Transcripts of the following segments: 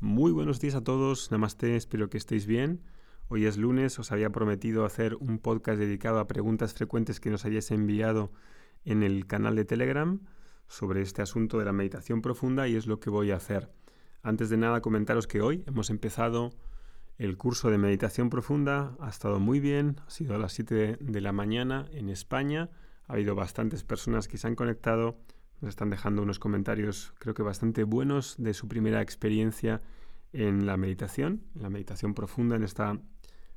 Muy buenos días a todos, Namaste, espero que estéis bien. Hoy es lunes, os había prometido hacer un podcast dedicado a preguntas frecuentes que nos hayáis enviado en el canal de Telegram sobre este asunto de la meditación profunda y es lo que voy a hacer. Antes de nada comentaros que hoy hemos empezado el curso de meditación profunda, ha estado muy bien, ha sido a las 7 de la mañana en España, ha habido bastantes personas que se han conectado, nos están dejando unos comentarios creo que bastante buenos de su primera experiencia en la meditación, en la meditación profunda, en esta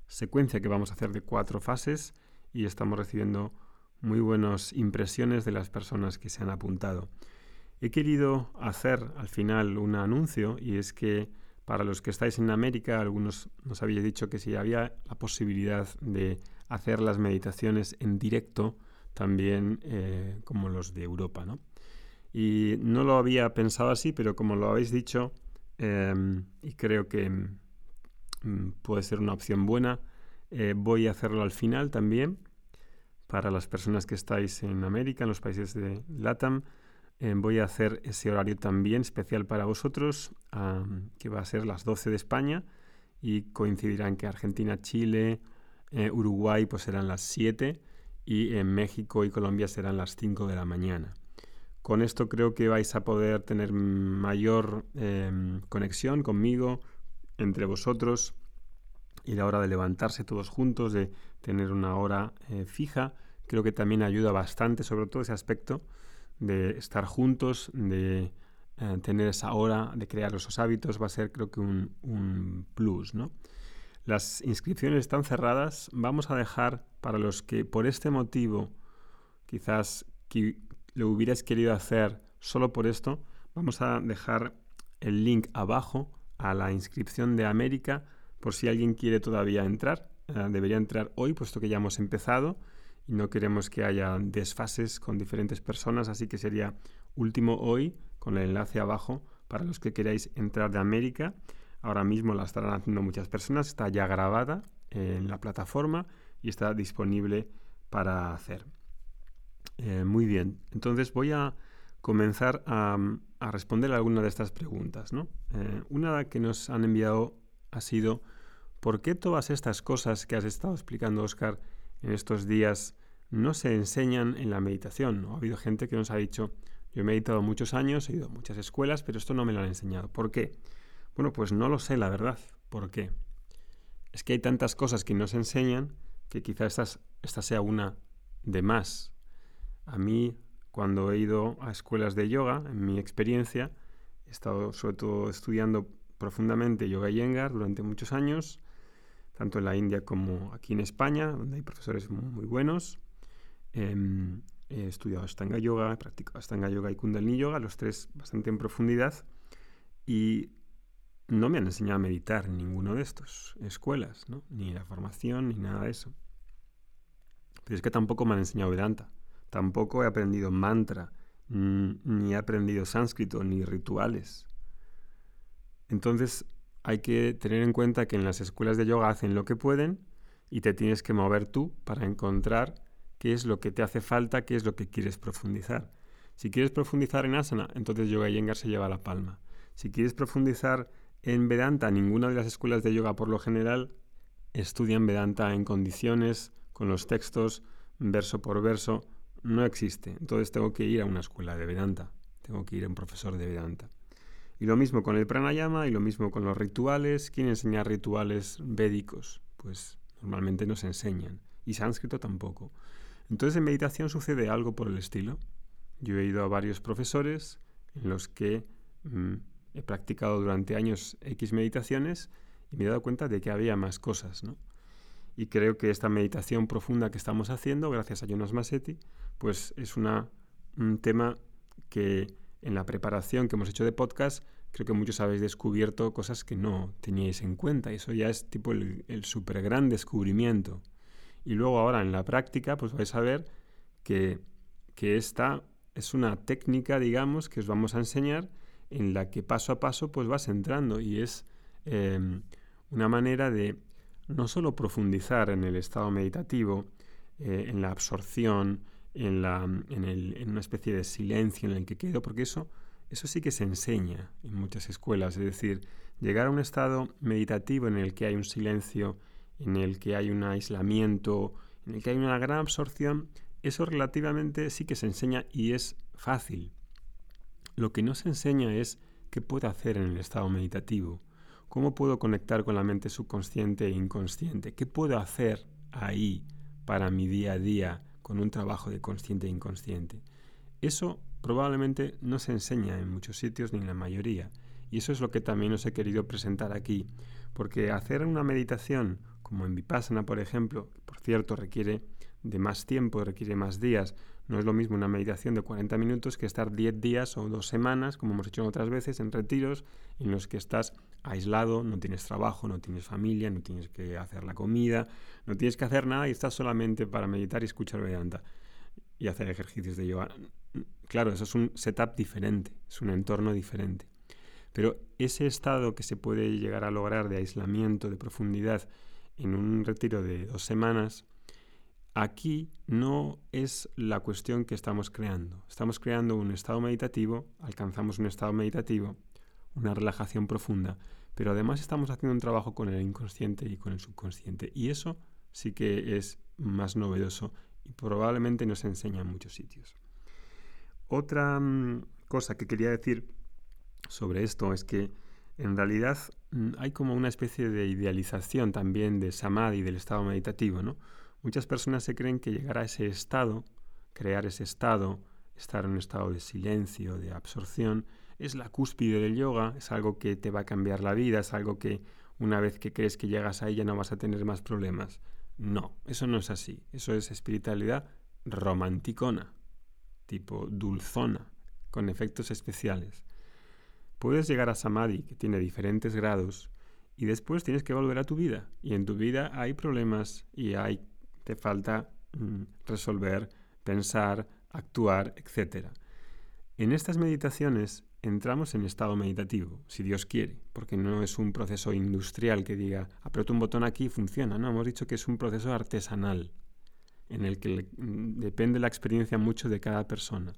secuencia que vamos a hacer de cuatro fases y estamos recibiendo muy buenas impresiones de las personas que se han apuntado. He querido hacer al final un anuncio y es que para los que estáis en América, algunos nos habéis dicho que si había la posibilidad de hacer las meditaciones en directo, también eh, como los de Europa. ¿no? Y no lo había pensado así, pero como lo habéis dicho, em, y creo que Mm, puede ser una opción buena. Eh, voy a hacerlo al final también para las personas que estáis en América, en los países de LATAM. Eh, voy a hacer ese horario también especial para vosotros, que va a ser las 12 de España y coincidirán que Argentina, Chile, eh, Uruguay pues serán las 7 y en México y Colombia serán las 5 de la mañana. Con esto creo que vais a poder tener mayor em, conexión conmigo, entre vosotros y la hora de levantarse todos juntos, de tener una hora eh, fija, creo que también ayuda bastante, sobre todo ese aspecto de estar juntos, de eh, tener esa hora, de crear esos hábitos, va a ser creo que un, plus, ¿no? Las inscripciones están cerradas, vamos a dejar para los que por este motivo quizás lo hubierais querido hacer solo por esto, vamos a dejar el link abajo a la inscripción de América por si alguien quiere todavía entrar. Eh, debería entrar hoy, puesto que ya hemos empezado y no queremos que haya desfases con diferentes personas, así que sería último hoy con el enlace abajo para los que queráis entrar de América. Ahora mismo la estarán haciendo muchas personas, está ya grabada en la plataforma y está disponible para hacer. Eh, muy bien, entonces voy a comenzar a, responder alguna de estas preguntas. ¿no? Eh, una que nos han enviado ha sido, ¿por qué todas estas cosas que has estado explicando, Oscar, en estos días no se enseñan en la meditación? Ha habido gente que nos ha dicho, yo he meditado muchos años, he ido a muchas escuelas, pero esto no me lo han enseñado. ¿Por qué? Bueno, pues no lo sé, la verdad. ¿Por qué? Es que hay tantas cosas que no se enseñan que quizá esta sea una de más. A mí cuando he ido a escuelas de yoga, en mi experiencia, he estado sobre todo estudiando profundamente yoga y yengar durante muchos años, tanto en la India como aquí en España, donde hay profesores muy, buenos. Em, he estudiado Ashtanga Yoga, he practicado Ashtanga Yoga y Kundalini Yoga, los tres bastante en profundidad, y no me han enseñado a meditar en ninguno de estos escuelas, ¿no? ni la formación, ni nada de eso. Pero es que tampoco me han enseñado Vedanta. Tampoco he aprendido mantra, ni he aprendido sánscrito, ni rituales. Entonces hay que tener en cuenta que en las escuelas de yoga hacen lo que pueden y te tienes que mover tú para encontrar qué es lo que te hace falta, qué es lo que quieres profundizar. Si quieres profundizar en asana, entonces yoga yengar se lleva la palma. Si quieres profundizar en Vedanta, ninguna de las escuelas de yoga por lo general estudian Vedanta en condiciones, con los textos, verso por verso, no existe. Entonces tengo que ir a una escuela de Vedanta, tengo que ir a un profesor de Vedanta. Y lo mismo con el pranayama y lo mismo con los rituales. ¿Quién enseña rituales védicos? Pues normalmente no se enseñan. Y sánscrito tampoco. Entonces en meditación sucede algo por el estilo. Yo he ido a varios profesores en los que mm, he practicado durante años X meditaciones y me he dado cuenta de que había más cosas, ¿no? Y creo que esta meditación profunda que estamos haciendo, gracias a Jonas Massetti, pues es una, un tema que en la preparación que hemos hecho de podcast, creo que muchos habéis descubierto cosas que no teníais en cuenta. Y eso ya es tipo el, el gran descubrimiento. Y luego ahora en la práctica, pues vais a ver que, que esta es una técnica, digamos, que os vamos a enseñar en la que paso a paso pues vas entrando y es em, una manera de no solo profundizar en el estado meditativo, eh, en la absorción, en, la, en, el, en, una especie de silencio en el que quedo, porque eso, eso sí que se enseña en muchas escuelas, es decir, llegar a un estado meditativo en el que hay un silencio, en el que hay un aislamiento, en el que hay una gran absorción, eso relativamente sí que se enseña y es fácil. Lo que no se enseña es qué puedo hacer en el estado meditativo, cómo puedo conectar con la mente subconsciente e inconsciente, qué puedo hacer ahí para mi día a día con un trabajo de consciente e inconsciente. Eso probablemente no se enseña en muchos sitios ni en la mayoría. Y eso es lo que también os he querido presentar aquí, porque hacer una meditación como en Vipassana, por ejemplo, por cierto requiere de más tiempo, requiere más días, no es lo mismo una meditación de 40 minutos que estar 10 días o dos semanas, como hemos hecho otras veces, en retiros en los que estás aislado, no tienes trabajo, no tienes familia, no tienes que hacer la comida, no tienes que hacer nada y estás solamente para meditar y escuchar Vedanta y hacer ejercicios de yoga. Claro, eso es un setup diferente, es un entorno diferente. Pero ese estado que se puede llegar a lograr de aislamiento, de profundidad, en un retiro de dos semanas, Aquí no es la cuestión que estamos creando. Estamos creando un estado meditativo, alcanzamos un estado meditativo, una relajación profunda, pero además estamos haciendo un trabajo con el inconsciente y con el subconsciente. Y eso sí que es más novedoso y probablemente no se enseña en muchos sitios. Otra mm, cosa que quería decir sobre esto es que en realidad mm, hay como una especie de idealización también de samadhi, del estado meditativo, ¿no? Muchas personas se creen que llegar a ese estado, crear ese estado, estar en un estado de silencio, de absorción, es la cúspide del yoga, es algo que te va a cambiar la vida, es algo que una vez que crees que llegas a ella no vas a tener más problemas. No, eso no es así. Eso es espiritualidad romanticona, tipo dulzona, con efectos especiales. Puedes llegar a samadhi, que tiene diferentes grados, y después tienes que volver a tu vida. Y en tu vida hay problemas y hay te falta mm, resolver, pensar, actuar, etc. En estas meditaciones entramos en estado meditativo, si Dios quiere, porque no es un proceso industrial que diga, aprieto un botón aquí y funciona, no, hemos dicho que es un proceso artesanal, en el que depende la experiencia mucho de cada persona.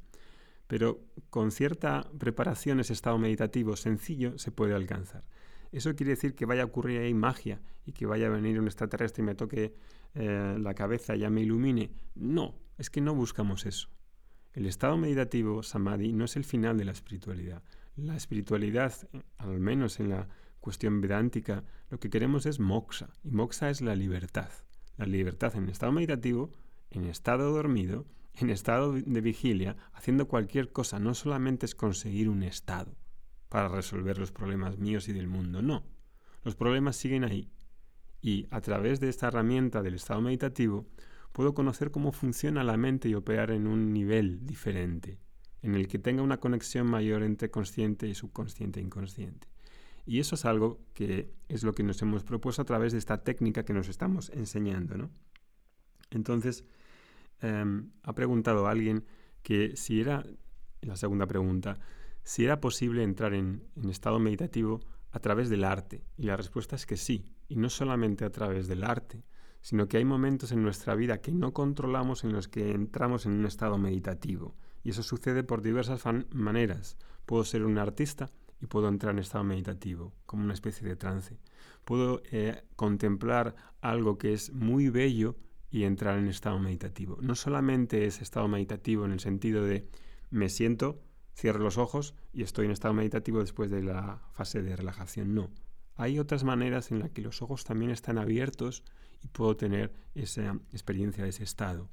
Pero con cierta preparación ese estado meditativo sencillo se puede alcanzar. ¿Eso quiere decir que vaya a ocurrir ahí magia y que vaya a venir un extraterrestre y me toque eh, la cabeza y ya me ilumine? No, es que no buscamos eso. El estado meditativo, samadhi, no es el final de la espiritualidad. La espiritualidad, al menos en la cuestión vedántica, lo que queremos es moksha. Y moksha es la libertad. La libertad en estado meditativo, en estado dormido, en estado de vigilia, haciendo cualquier cosa. No solamente es conseguir un estado para resolver los problemas míos y del mundo. No, los problemas siguen ahí. Y a través de esta herramienta del estado meditativo, puedo conocer cómo funciona la mente y operar en un nivel diferente, en el que tenga una conexión mayor entre consciente y subconsciente e inconsciente. Y eso es algo que es lo que nos hemos propuesto a través de esta técnica que nos estamos enseñando. ¿no? Entonces, em, ha preguntado alguien que si era, la segunda pregunta, si era posible entrar en, estado meditativo a través del arte. Y la respuesta es que sí, y no solamente a través del arte, sino que hay momentos en nuestra vida que no controlamos en los que entramos en un estado meditativo. Y eso sucede por diversas maneras. Puedo ser un artista y puedo entrar en estado meditativo, como una especie de trance. Puedo eh, contemplar algo que es muy bello y entrar en estado meditativo. No solamente es estado meditativo en el sentido de me siento cierro los ojos y estoy en estado meditativo después de la fase de relajación. No. Hay otras maneras en las que los ojos también están abiertos y puedo tener esa experiencia de ese estado.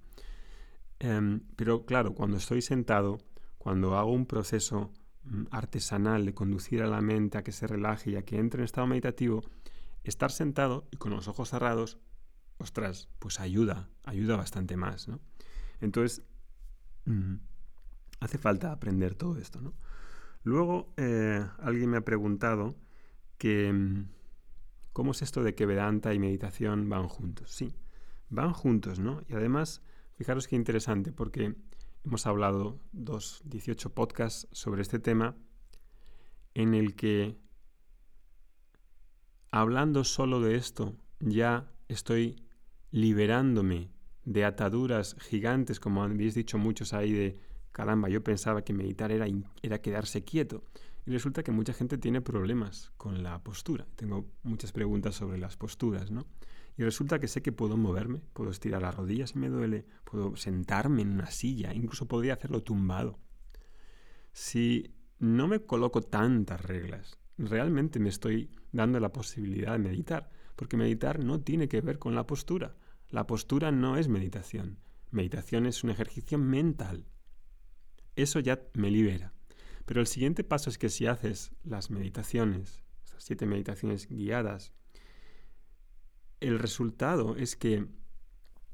Em, pero claro, cuando estoy sentado, cuando hago un proceso mm, artesanal de conducir a la mente a que se relaje y a que entre en estado meditativo, estar sentado y con los ojos cerrados, ostras, pues ayuda, ayuda bastante más. ¿no? Entonces, mm, hace falta aprender todo esto, ¿no? Luego, eh, alguien me ha preguntado que mm, cómo es esto de que Vedanta y meditación van juntos. Sí, van juntos, ¿no? Y además, fijaros qué interesante, porque hemos hablado dos, 18 podcasts sobre este tema, en el que hablando solo de esto, ya estoy liberándome de ataduras gigantes, como habéis dicho muchos ahí de, caramba, yo pensaba que meditar era, era quedarse quieto. Resulta que mucha gente tiene problemas con la postura. Tengo muchas preguntas sobre las posturas, ¿no? Y resulta que sé que puedo moverme, puedo estirar las rodillas si me duele, puedo sentarme en una silla, incluso podría hacerlo tumbado. Si no me coloco tantas reglas, realmente me estoy dando la posibilidad de meditar, porque meditar no tiene que ver con la postura. La postura no es meditación. Meditación es un ejercicio mental. Eso ya me libera. Pero el siguiente paso es que si haces las meditaciones, esas siete meditaciones guiadas, el resultado es que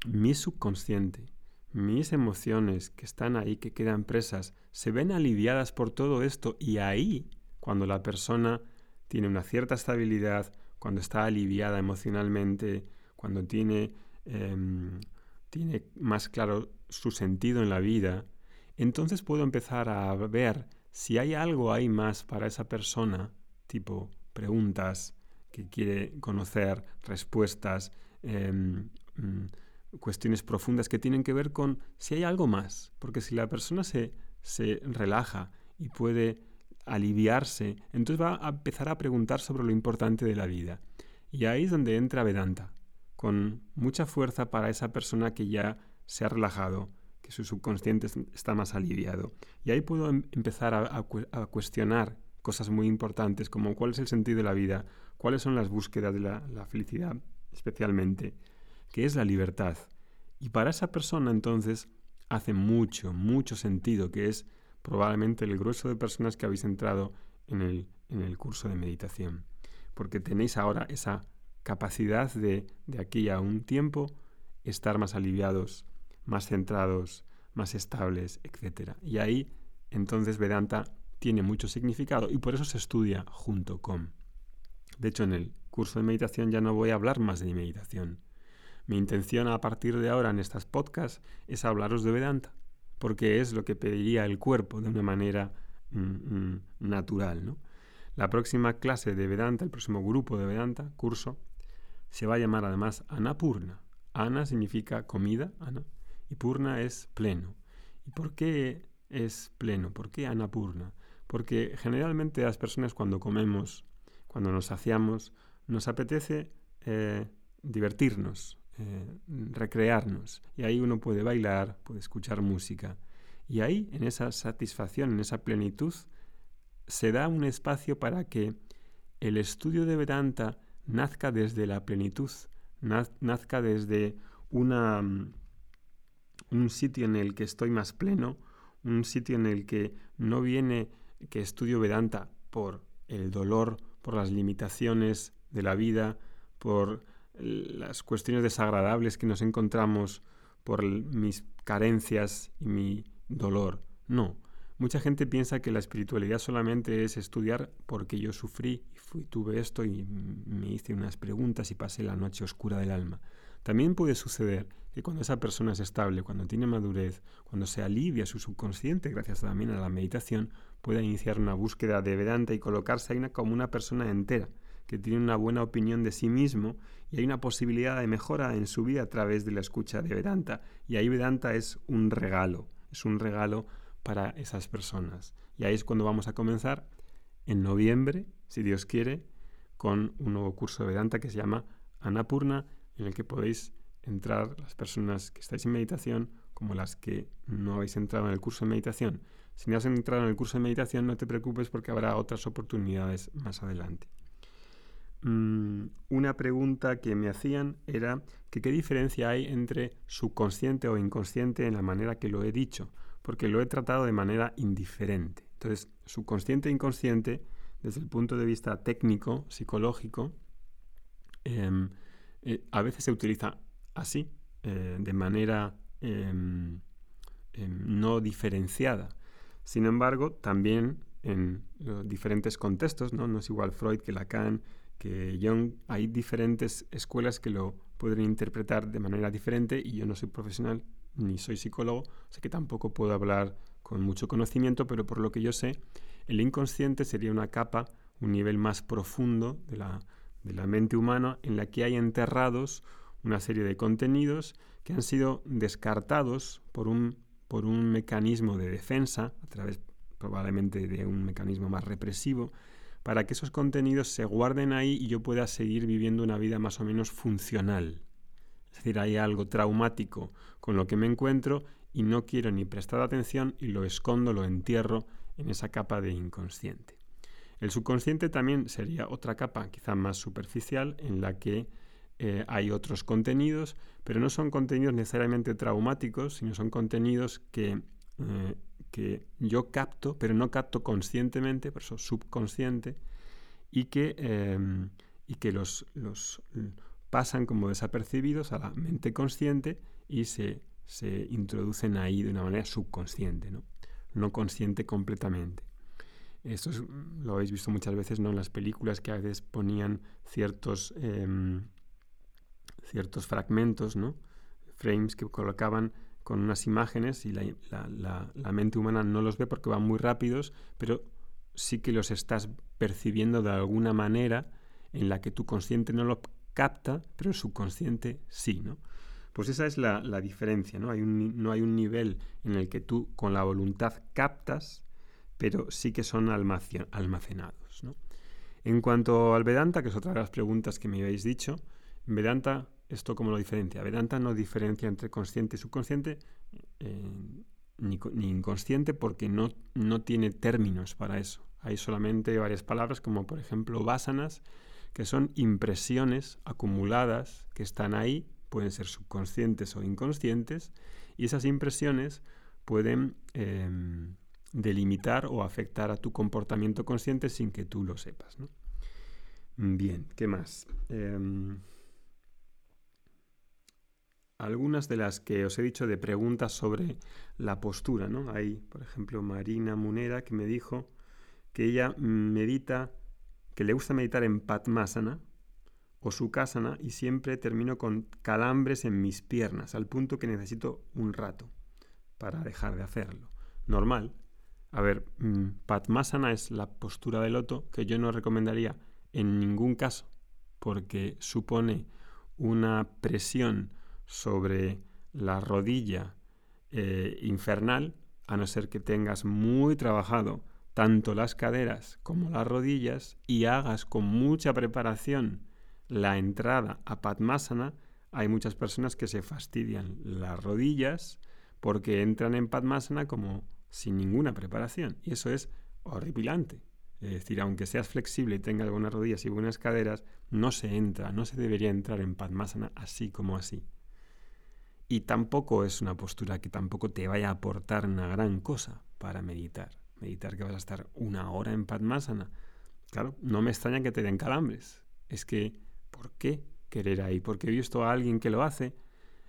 mi subconsciente, mis emociones que están ahí, que quedan presas, se ven aliviadas por todo esto y ahí, cuando la persona tiene una cierta estabilidad, cuando está aliviada emocionalmente, cuando tiene, em, tiene más claro su sentido en la vida, entonces puedo empezar a ver si hay algo ahí más para esa persona, tipo preguntas que quiere conocer, respuestas, mm, cuestiones profundas que tienen que ver con si hay algo más. Porque si la persona se, se relaja y puede aliviarse, entonces va a empezar a preguntar sobre lo importante de la vida. Y ahí es donde entra Vedanta, con mucha fuerza para esa persona que ya se ha relajado, que su subconsciente está más aliviado. Y ahí puedo em, empezar a, cuestionar cosas muy importantes como cuál es el sentido de la vida, cuáles son las búsquedas de la, felicidad especialmente, qué es la libertad. Y para esa persona entonces hace mucho, mucho sentido, que es probablemente el grueso de personas que habéis entrado en el curso de meditación. Porque tenéis ahora esa capacidad de, de aquí a un tiempo, estar más aliviados, más centrados, más estables, etc. Y ahí entonces Vedanta tiene mucho significado y por eso se estudia junto con. De hecho, en el curso de meditación ya no voy a hablar más de meditación. Mi intención a partir de ahora en estas podcasts es hablaros de Vedanta, porque es lo que pediría el cuerpo de una manera mm, mm, natural. ¿no? La próxima clase de Vedanta, el próximo grupo de Vedanta, curso, se va a llamar además Anapurna. Ana significa comida, Ana, y Purna es pleno. ¿Y por qué es pleno? ¿Por qué Anapurna? Porque generalmente las personas cuando comemos, cuando nos saciamos, nos apetece eh, divertirnos, eh, recrearnos. Y ahí uno puede bailar, puede escuchar música. Y ahí, en esa satisfacción, en esa plenitud, se da un espacio para que el estudio de Vedanta nazca desde la plenitud, nazca desde una, mm, un sitio en el que estoy más pleno, un sitio en el que no viene que estudio Vedanta por el dolor, por las limitaciones de la vida, por las cuestiones desagradables que nos encontramos, por mis carencias y mi dolor. No. Mucha gente piensa que la espiritualidad solamente es estudiar porque yo sufrí y fui, tuve esto y me hice unas preguntas y pasé la noche oscura del alma. También puede suceder que cuando esa persona es estable, cuando tiene madurez, cuando se alivia su subconsciente, gracias también a la meditación, pueda iniciar una búsqueda de Vedanta y colocarse ahí como una persona entera, que tiene una buena opinión de sí mismo y hay una posibilidad de mejora en su vida a través de la escucha de Vedanta. Y ahí Vedanta es un regalo, es un regalo para esas personas. Y ahí es cuando vamos a comenzar en noviembre, si Dios quiere, con un nuevo curso de Vedanta que se llama Anapurna, en el que podéis entrar las personas que estáis en meditación como las que no habéis entrado en el curso de meditación. Si no has entrado en el curso de meditación, no te preocupes porque habrá otras oportunidades más adelante. Mm, una pregunta que me hacían era qué diferencia hay entre subconsciente o inconsciente en la manera que lo he dicho, porque lo he tratado de manera indiferente. Entonces, subconsciente e inconsciente, desde el punto de vista técnico, psicológico, em, eh, a veces se utiliza así, eh, de manera em, em, no diferenciada. Sin embargo, también en diferentes contextos, ¿no? No es igual Freud que Lacan, que Jung. Hay diferentes escuelas que lo pueden interpretar de manera diferente y yo no soy profesional ni soy psicólogo, sé que tampoco puedo hablar con mucho conocimiento, pero por lo que yo sé, el inconsciente sería una capa, un nivel más profundo de la, de la mente humana en la que hay enterrados una serie de contenidos que han sido descartados por un, por un mecanismo de defensa, a través probablemente de un mecanismo más represivo, para que esos contenidos se guarden ahí y yo pueda seguir viviendo una vida más o menos funcional. Es decir, hay algo traumático con lo que me encuentro y no quiero ni prestar atención y lo escondo, lo entierro en esa capa de inconsciente. El subconsciente también sería otra capa, quizá más superficial, en la que eh, hay otros contenidos, pero no son contenidos necesariamente traumáticos, sino son contenidos que, eh, que yo capto, pero no capto conscientemente, por eso subconsciente, y que, em, y que los, los, pasan como desapercibidos a la mente consciente y se, se introducen ahí de una manera subconsciente, no, no consciente completamente. Esto lo habéis visto muchas veces ¿no? en las películas que a veces ponían ciertos em, ciertos fragmentos, ¿no? frames que colocaban con unas imágenes y la, mente humana no los ve porque van muy rápidos, pero sí que los estás percibiendo de alguna manera en la que tu consciente no lo capta, pero el subconsciente sí, ¿no? Pues esa es la, diferencia, ¿no? Hay un, no hay un nivel en el que tú con la voluntad captas, pero sí que son almacenados, ¿no? En cuanto al Vedanta, que es otra de las preguntas que me habéis dicho, Vedanta ¿Esto cómo lo diferencia? Vedanta no diferencia entre consciente y subconsciente eh, ni, inconsciente porque no, no tiene términos para eso. Hay solamente varias palabras como por ejemplo vasanas, que son impresiones acumuladas que están ahí, pueden ser subconscientes o inconscientes, y esas impresiones pueden em, delimitar o afectar a tu comportamiento consciente sin que tú lo sepas. Bien, ¿qué más? Em, algunas de las que os he dicho de preguntas sobre la postura, ¿no? Hay, por ejemplo, Marina Munera que me dijo que ella medita, que le gusta meditar en Padmasana o Sukhasana y siempre termino con calambres en mis piernas, al punto que necesito un rato para dejar de hacerlo. Normal. A ver, mm, Padmasana es la postura de loto que yo no recomendaría en ningún caso, porque supone una presión sobre la rodilla eh, infernal, a no ser que tengas muy trabajado tanto las caderas como las rodillas y hagas con mucha preparación la entrada a Padmasana, hay muchas personas que se fastidian las rodillas porque entran en Padmasana como sin ninguna preparación y eso es horripilante. Es decir, aunque seas flexible y tengas buenas rodillas y buenas caderas, no se entra, no se debería entrar en Padmasana así como así. Y tampoco es una postura que tampoco te vaya a aportar una gran cosa para meditar. Meditar que vas a estar una hora en Padmasana. Claro, no me extraña que te den calambres. Es que, ¿por qué querer ahí? Porque he visto a alguien que lo hace.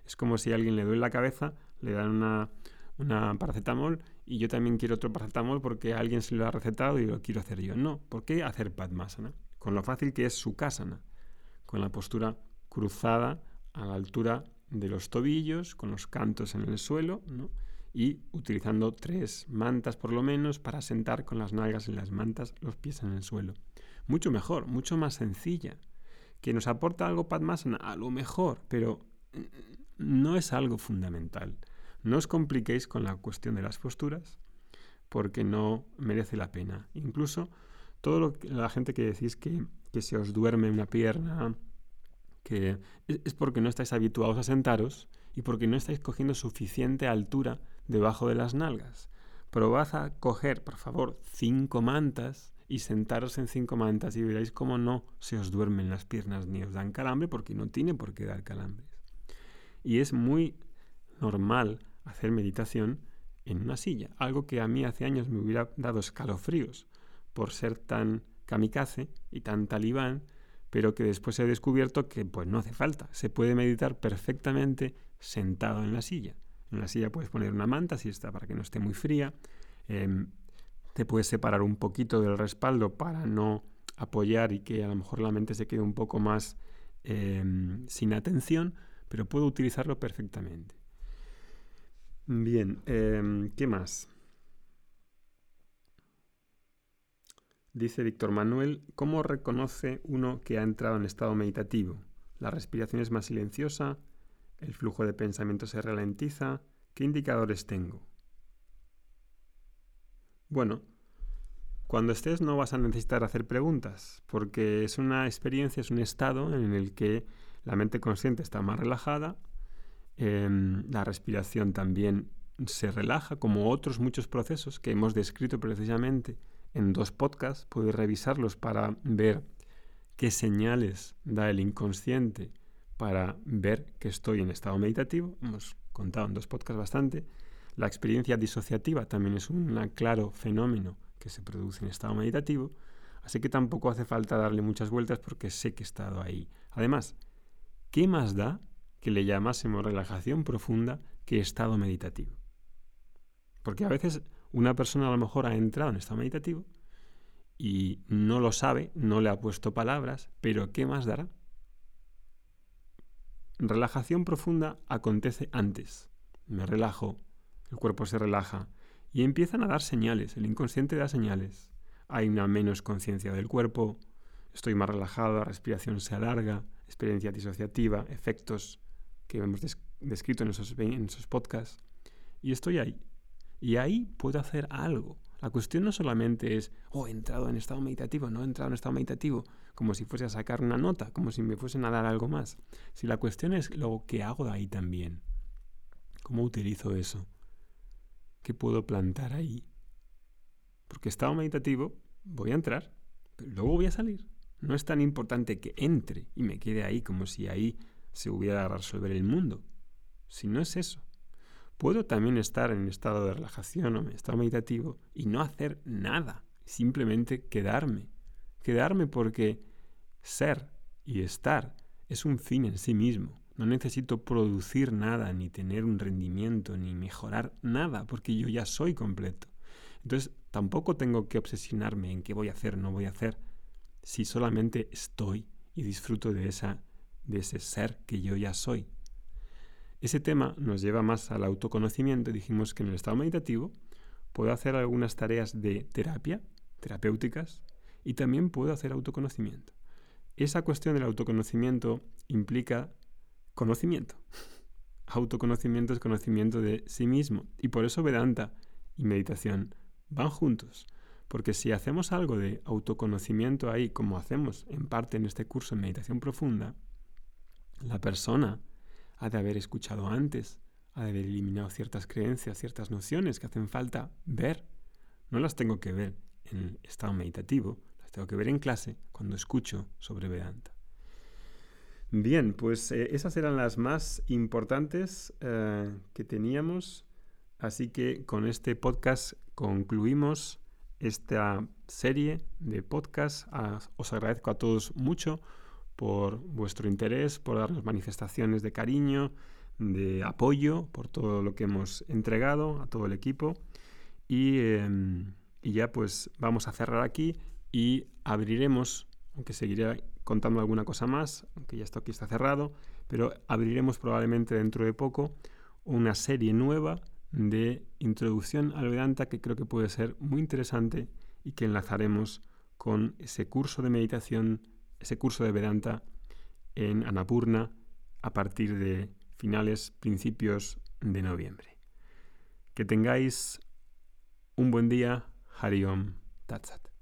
Es como si a alguien le duele la cabeza, le dan una, una paracetamol y yo también quiero otro paracetamol porque alguien se lo ha recetado y lo quiero hacer yo. No, ¿por qué hacer Padmasana? Con lo fácil que es su kasana, con la postura cruzada a la altura de los tobillos, con los cantos en el suelo, y utilizando tres mantas por lo menos para sentar con las nalgas en las mantas, los pies en el suelo. Mucho mejor, mucho más sencilla. ¿Que nos aporta algo Padmasana? A lo mejor, pero no es algo fundamental. No os compliquéis con la cuestión de las posturas, porque no merece la pena. Incluso todo lo que, la gente que decís que, se os duerme una pierna, que es porque no estáis habituados a sentaros y porque no estáis cogiendo suficiente altura debajo de las nalgas. Probad a coger, por favor, cinco mantas y sentaros en cinco mantas y veréis cómo no se os duermen las piernas ni os dan calambre porque no tiene por qué dar calambres. Y es muy normal hacer meditación en una silla, algo que a mí hace años me hubiera dado escalofríos por ser tan kamikaze y tan talibán pero que después he descubierto que pues no hace falta. Se puede meditar perfectamente sentado en la silla. En la silla puedes poner una manta si está para que no esté muy fría. Em, te puedes separar un poquito del respaldo para no apoyar y que a lo mejor la mente se quede un poco más em, sin atención, pero puedo utilizarlo perfectamente. Bien, em, ¿qué más? Dice Víctor Manuel, ¿cómo reconoce uno que ha entrado en estado meditativo? La respiración es más silenciosa, el flujo de pensamiento se ralentiza, ¿qué indicadores tengo? Bueno, cuando estés no vas a necesitar hacer preguntas, porque es una experiencia, es un estado en el que la mente consciente está más relajada, em, la respiración también se relaja, como otros muchos procesos que hemos descrito precisamente en dos podcasts, puedes revisarlos para ver qué señales da el inconsciente para ver que estoy en estado meditativo. Hemos contado en dos podcasts bastante. La experiencia disociativa también es un claro fenómeno que se produce en estado meditativo, así que tampoco hace falta darle muchas vueltas porque sé que he estado ahí. Además, ¿qué más da que le llamásemos relajación profunda que estado meditativo? Porque a veces una persona a lo mejor ha entrado en estado meditativo y no lo sabe, no le ha puesto palabras, pero ¿qué más dará? Relajación profunda acontece antes. Me relajo, el cuerpo se relaja y empiezan a dar señales, el inconsciente da señales. Hay una menos conciencia del cuerpo, estoy más relajado, la respiración se alarga, experiencia disociativa, efectos que hemos descrito en esos, podcasts. Y estoy ahí. Y ahí puedo hacer algo. La cuestión no solamente es, oh, he entrado en estado meditativo, no he entrado en estado meditativo, como si fuese a sacar una nota, como si me fuesen a dar algo más. Si la cuestión es lo que hago de ahí también, ¿cómo utilizo eso? ¿Qué puedo plantar ahí? Porque estado meditativo, voy a entrar, pero luego voy a salir. No es tan importante que entre y me quede ahí como si ahí se hubiera a resolver el mundo. Si no es eso. Puedo también estar en estado de relajación o en estado meditativo y no hacer nada, simplemente quedarme. Quedarme porque ser y estar es un fin en sí mismo. No necesito producir nada, ni tener un rendimiento, ni mejorar nada, porque yo ya soy completo. Entonces, tampoco tengo que obsesionarme en qué voy a hacer, no voy a hacer, si solamente estoy y disfruto de, esa, de ese ser que yo ya soy. Ese tema nos lleva más al autoconocimiento. Dijimos que en el estado meditativo puedo hacer algunas tareas de terapia, terapéuticas, y también puedo hacer autoconocimiento. Esa cuestión del autoconocimiento implica conocimiento. Autoconocimiento es conocimiento de sí mismo. Y por eso Vedanta y meditación van juntos. Porque si hacemos algo de autoconocimiento ahí, como hacemos en parte en este curso en meditación profunda, la persona ha de haber escuchado antes, ha de haber eliminado ciertas creencias, ciertas nociones que hacen falta ver. No las tengo que ver en estado meditativo, las tengo que ver en clase cuando escucho sobre Vedanta. Bien, pues eh, esas eran las más importantes eh, que teníamos. Así que con este podcast concluimos esta serie de podcasts. Ah, os agradezco a todos mucho por vuestro interés, por darnos manifestaciones de cariño, de apoyo, por todo lo que hemos entregado a todo el equipo. Y, em, y ya pues vamos a cerrar aquí y abriremos, aunque seguiré contando alguna cosa más, aunque ya esto aquí está cerrado, pero abriremos probablemente dentro de poco una serie nueva de introducción al Vedanta que creo que puede ser muy interesante y que enlazaremos con ese curso de meditación ese curso de Vedanta en Anapurna a partir de finales, principios de noviembre. Que tengáis un buen día. Hariom Tatsat.